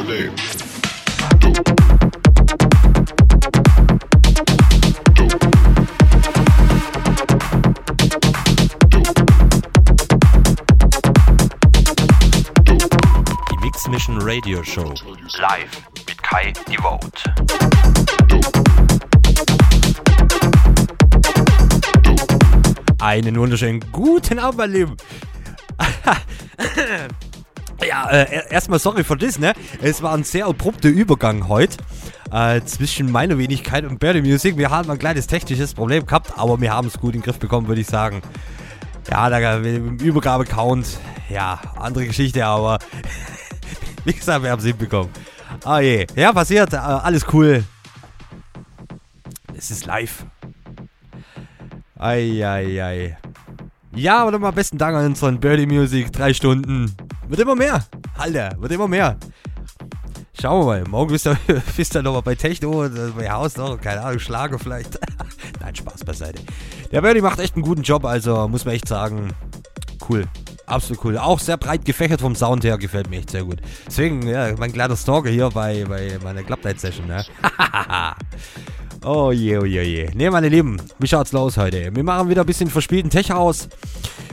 Die Mix Mission Radio Show. Live mit Kai Devote. Einen wunderschönen guten Abend, mein Lieben. Äh, erstmal sorry für das, ne? Es war ein sehr abrupter Übergang heute äh, zwischen meiner Wenigkeit und Birdie Music. Wir haben ein kleines technisches Problem gehabt, aber wir haben es gut in den Griff bekommen, würde ich sagen. Ja, da Übergabecount, ja, andere Geschichte, aber wie gesagt, wir haben es hinbekommen. Ah je, ja, passiert, äh, alles cool. Es ist live. Eieiei. Ja, aber nochmal besten Dank an unseren Birdie Music. Drei Stunden. Wird immer mehr. Alter, wird immer mehr. Schauen wir mal. Morgen bist du, bist du nochmal bei Techno, äh, bei Haus noch, keine Ahnung, Schlager vielleicht. Nein, Spaß beiseite. Der Birdie macht echt einen guten Job, also muss man echt sagen. Cool. Absolut cool. Auch sehr breit gefächert vom Sound her, gefällt mir echt sehr gut. Deswegen, ja, mein kleiner Stalker hier bei, bei meiner Club-Night-Session, ne? Oh je, oh je, oh je. Ne, meine Lieben, wie schaut's los heute? Wir machen wieder ein bisschen verspielten Tech aus.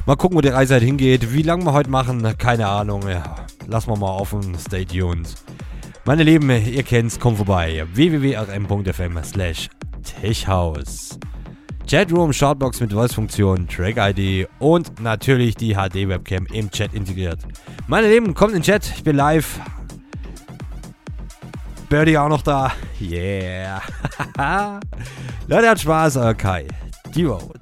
Mal gucken, wo die Reise halt hingeht. Wie lange wir heute machen, keine Ahnung. Ja, lassen wir mal offen. Stay tuned. Meine Lieben, ihr kennt's, kommt vorbei. www.rm.fm slash techhaus. Chatroom, Shoutbox mit Voice-Funktion, Track-ID und natürlich die HD-Webcam im Chat integriert. Meine Lieben, kommt in den Chat, ich bin live. Birdie auch noch da. Yeah. Leute, hat Spaß, euer Kai. Die Road.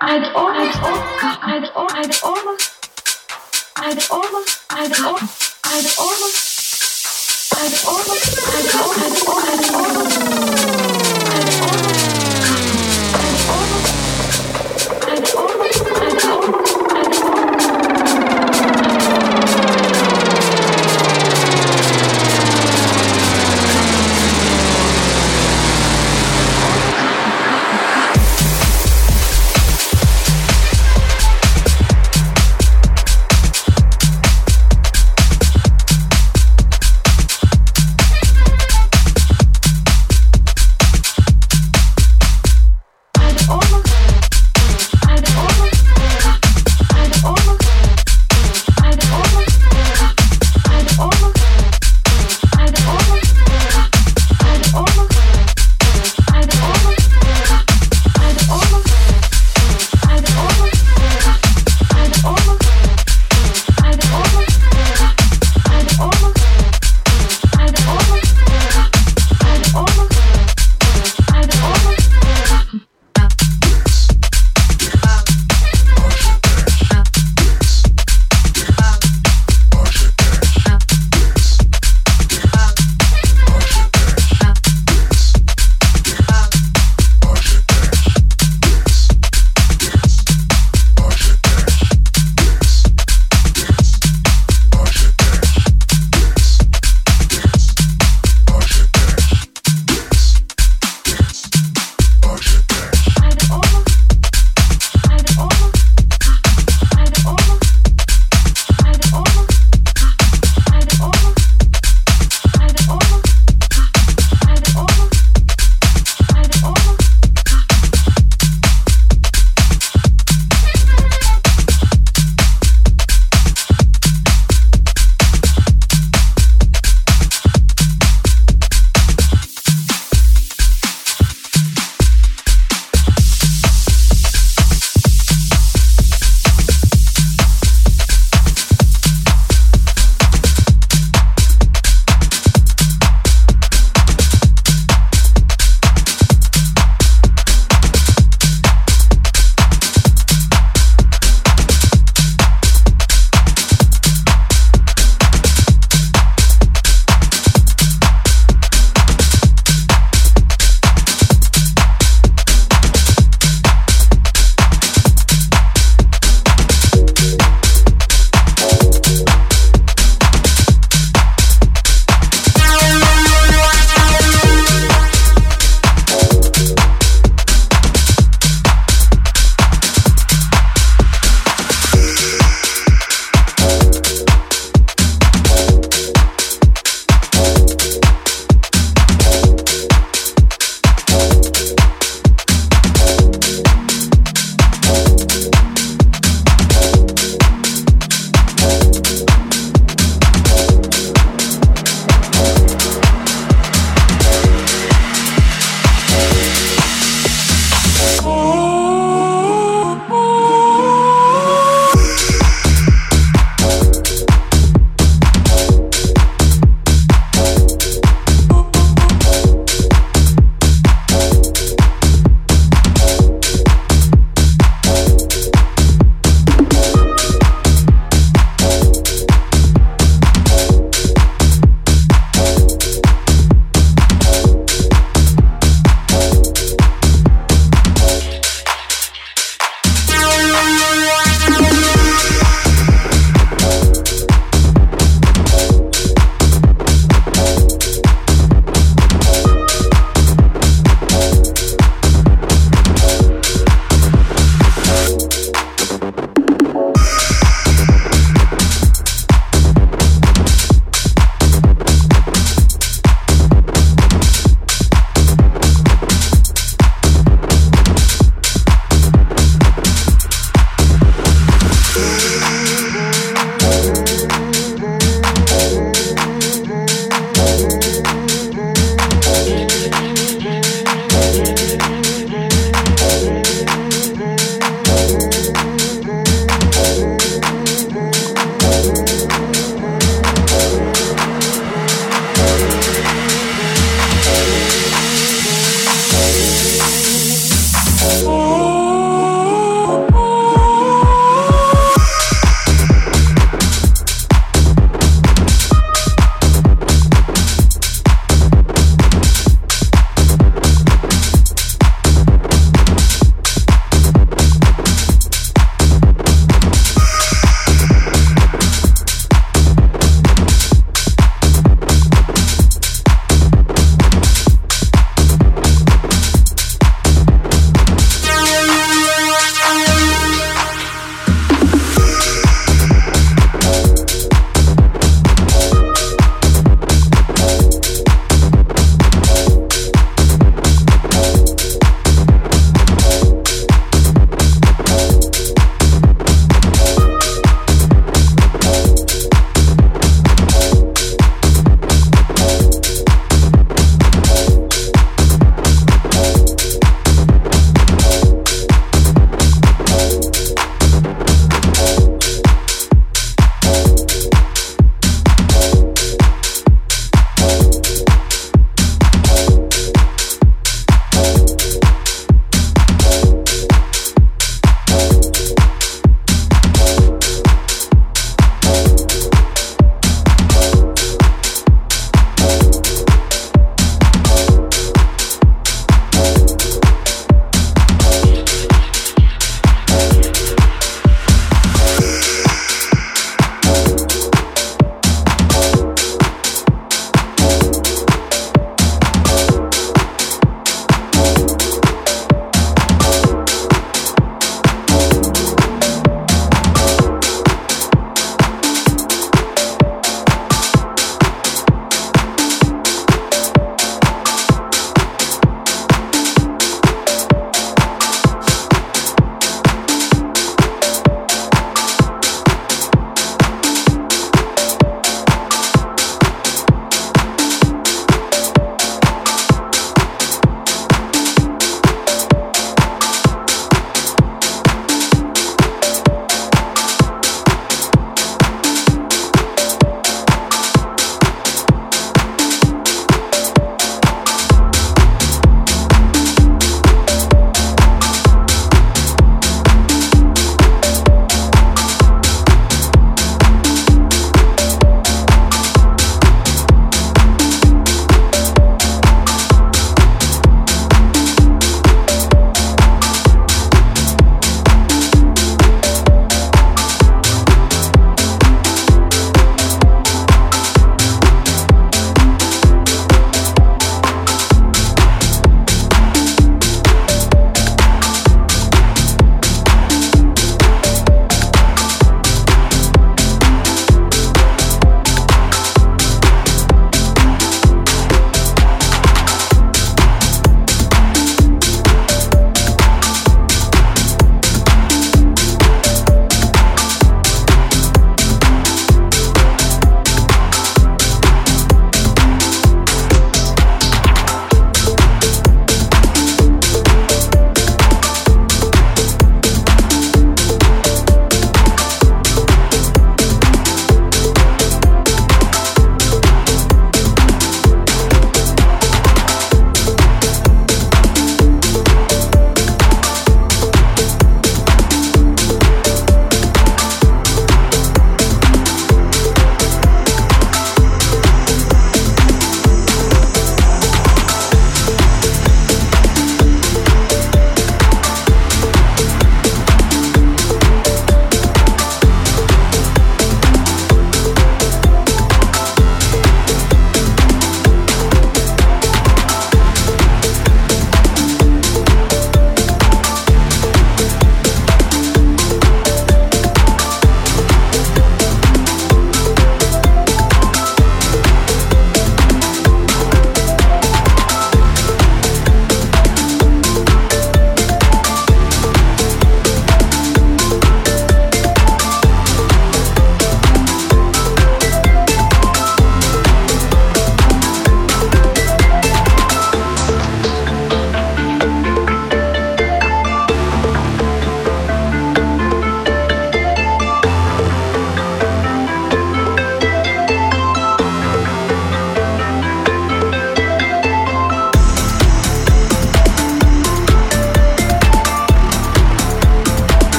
I'd almost, I'd, al- I'd almost, I'd almost, I'd, al- I'd almost, I'd almost, I'd, al- I'd, al- I'd almost,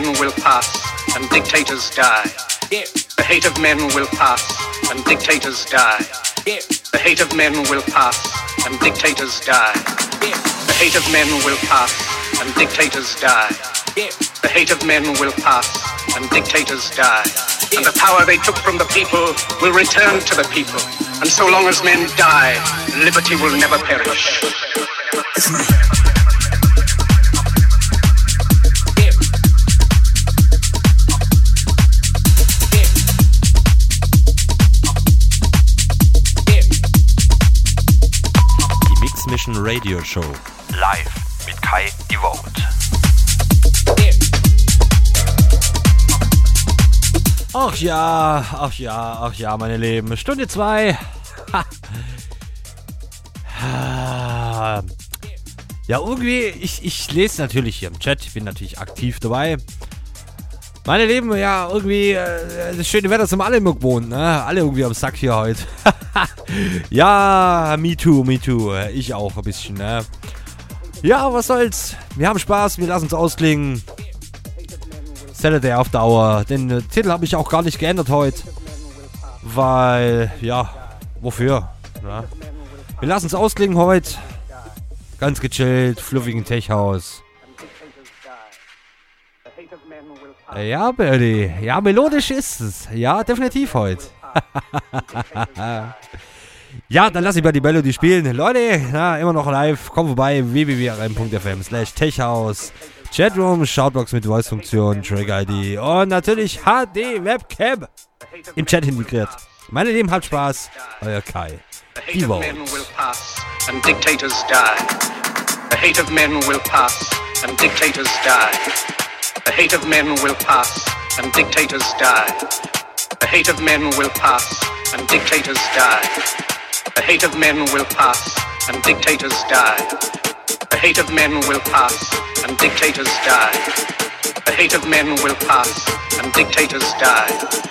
men will pass and dictators die. The hate of men will pass and dictators die. The hate of men will pass and dictators die. The hate of men will pass and dictators die. The hate of men will pass and dictators die. And the power they took from the people will return to the people. And so long as men die, liberty will never perish. Radio Show. Live mit Kai Devote. Ach ja, ach ja, ach ja, meine Lieben. Stunde 2. Ja, irgendwie, ich, ich lese natürlich hier im Chat, ich bin natürlich aktiv dabei. Meine Lieben, ja, irgendwie, äh, das schöne Wetter wir alle immer gewohnt, ne? Alle irgendwie am Sack hier heute. ja, me too, me too. Ich auch ein bisschen, ne? Ja, was soll's. Wir haben Spaß, wir lassen es ausklingen. Saturday After Hour. Den äh, Titel habe ich auch gar nicht geändert heute. Weil, ja, wofür? Na? Wir lassen es ausklingen heute. Ganz gechillt, fluffigen Tech-Haus. Äh, Ja, Birdie. Ja, melodisch ist es. Ja, definitiv heute. ja, dann lass ich mal die Melodie spielen. Leute, na, immer noch live. Komm vorbei. www.rm.fm slash techhaus. Chatroom, Shoutbox mit Voice-Funktion, Track-ID und natürlich HD-Webcam im Chat integriert. Meine Lieben, habt Spaß. Euer Kai. The hate of men will pass and dictators die. The hate of men will pass and dictators die. The hate of men will pass and dictators die. The hate of men will pass and dictators die. The hate of men will pass and dictators die. The hate of men will pass and dictators die. The hate of men will pass and dictators die.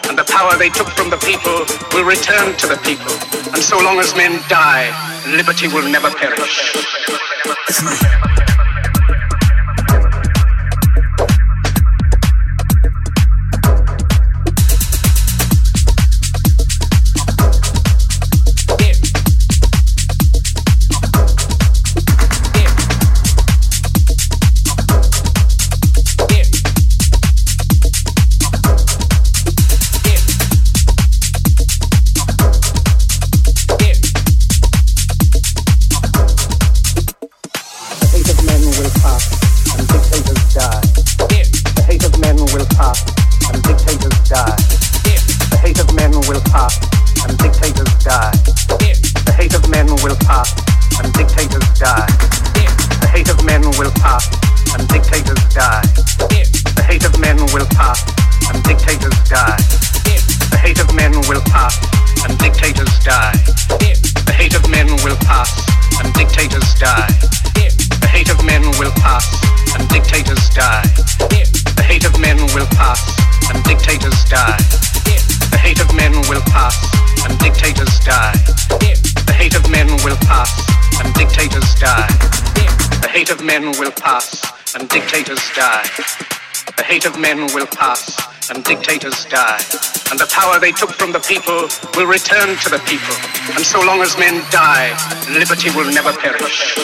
And the power they took from the people will return to the people. And so long as men die, liberty will never perish. men will pass and dictators die. The hate of men will pass and dictators die. And the power they took from the people will return to the people. And so long as men die, liberty will never perish.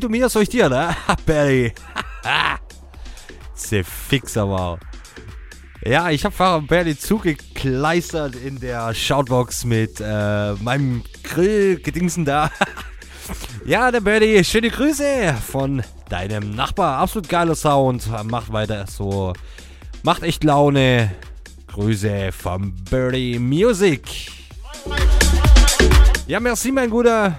Wie du mir, soll ich dir, ne? Barry. Sehr fix aber. Ja, ich habe Fahrer Barry zugekleistert in der Shoutbox mit äh, meinem Grillgedingsen da. ja, der Barry, schöne Grüße von deinem Nachbar. Absolut geiler Sound. Macht weiter so. Macht echt Laune. Grüße vom Birdie Music. Ja, merci, mein Guter.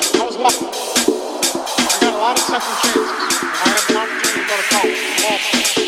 lucky. I got a lot of second chances, and I had an opportunity to go to college.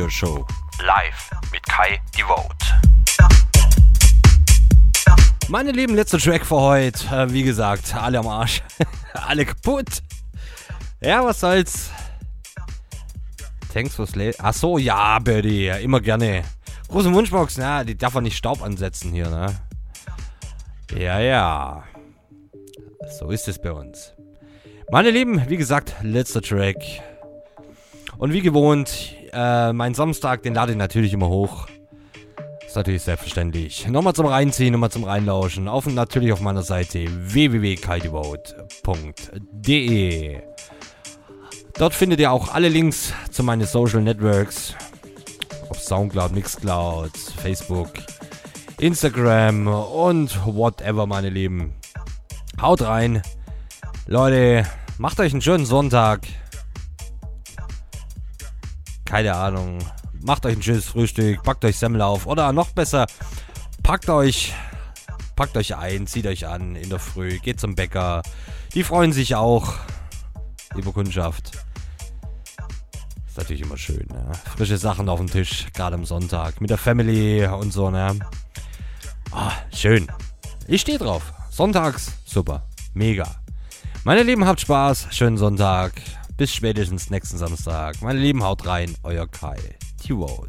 Radio Show. Live mit Kai Devote. Meine lieben, letzter Track für heute. Äh, wie gesagt, alle am Arsch. alle kaputt. Ja, was soll's. Thanks fürs Le Ach so, ja, Birdie. Immer gerne. Große Wunschbox, na, die darf man nicht Staub ansetzen hier, ne? Ja, ja. So ist es bei uns. Meine Lieben, wie gesagt, letzter Track. Und wie gewohnt, äh, mein Samstag, den lade ich natürlich immer hoch. Ist natürlich selbstverständlich. Nochmal zum Reinziehen, nochmal zum Reinlauschen. Auf und natürlich auf meiner Seite www.kaidevote.de. Dort findet ihr auch alle Links zu meinen Social Networks. Auf Soundcloud, Mixcloud, Facebook, Instagram und whatever, meine Lieben. Haut rein. Leute, macht euch einen schönen Sonntag. Keine Ahnung. Macht euch ein schönes Frühstück, packt euch Semmel auf oder noch besser, packt euch, packt euch ein, zieht euch an in der Früh, geht zum Bäcker. Die freuen sich auch über Kundschaft. Ist natürlich immer schön, ne? Frische Sachen auf dem Tisch, gerade am Sonntag, mit der Family und so, ne? Ah, schön. Ich stehe drauf. Sonntags, super. Mega. Meine Lieben, habt Spaß. Schönen Sonntag. Bis spätestens nächsten Samstag. Meine Lieben, haut rein. Euer Kai. T-Road.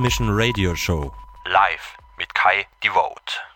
Mission Radio Show. Live mit Kai Devote.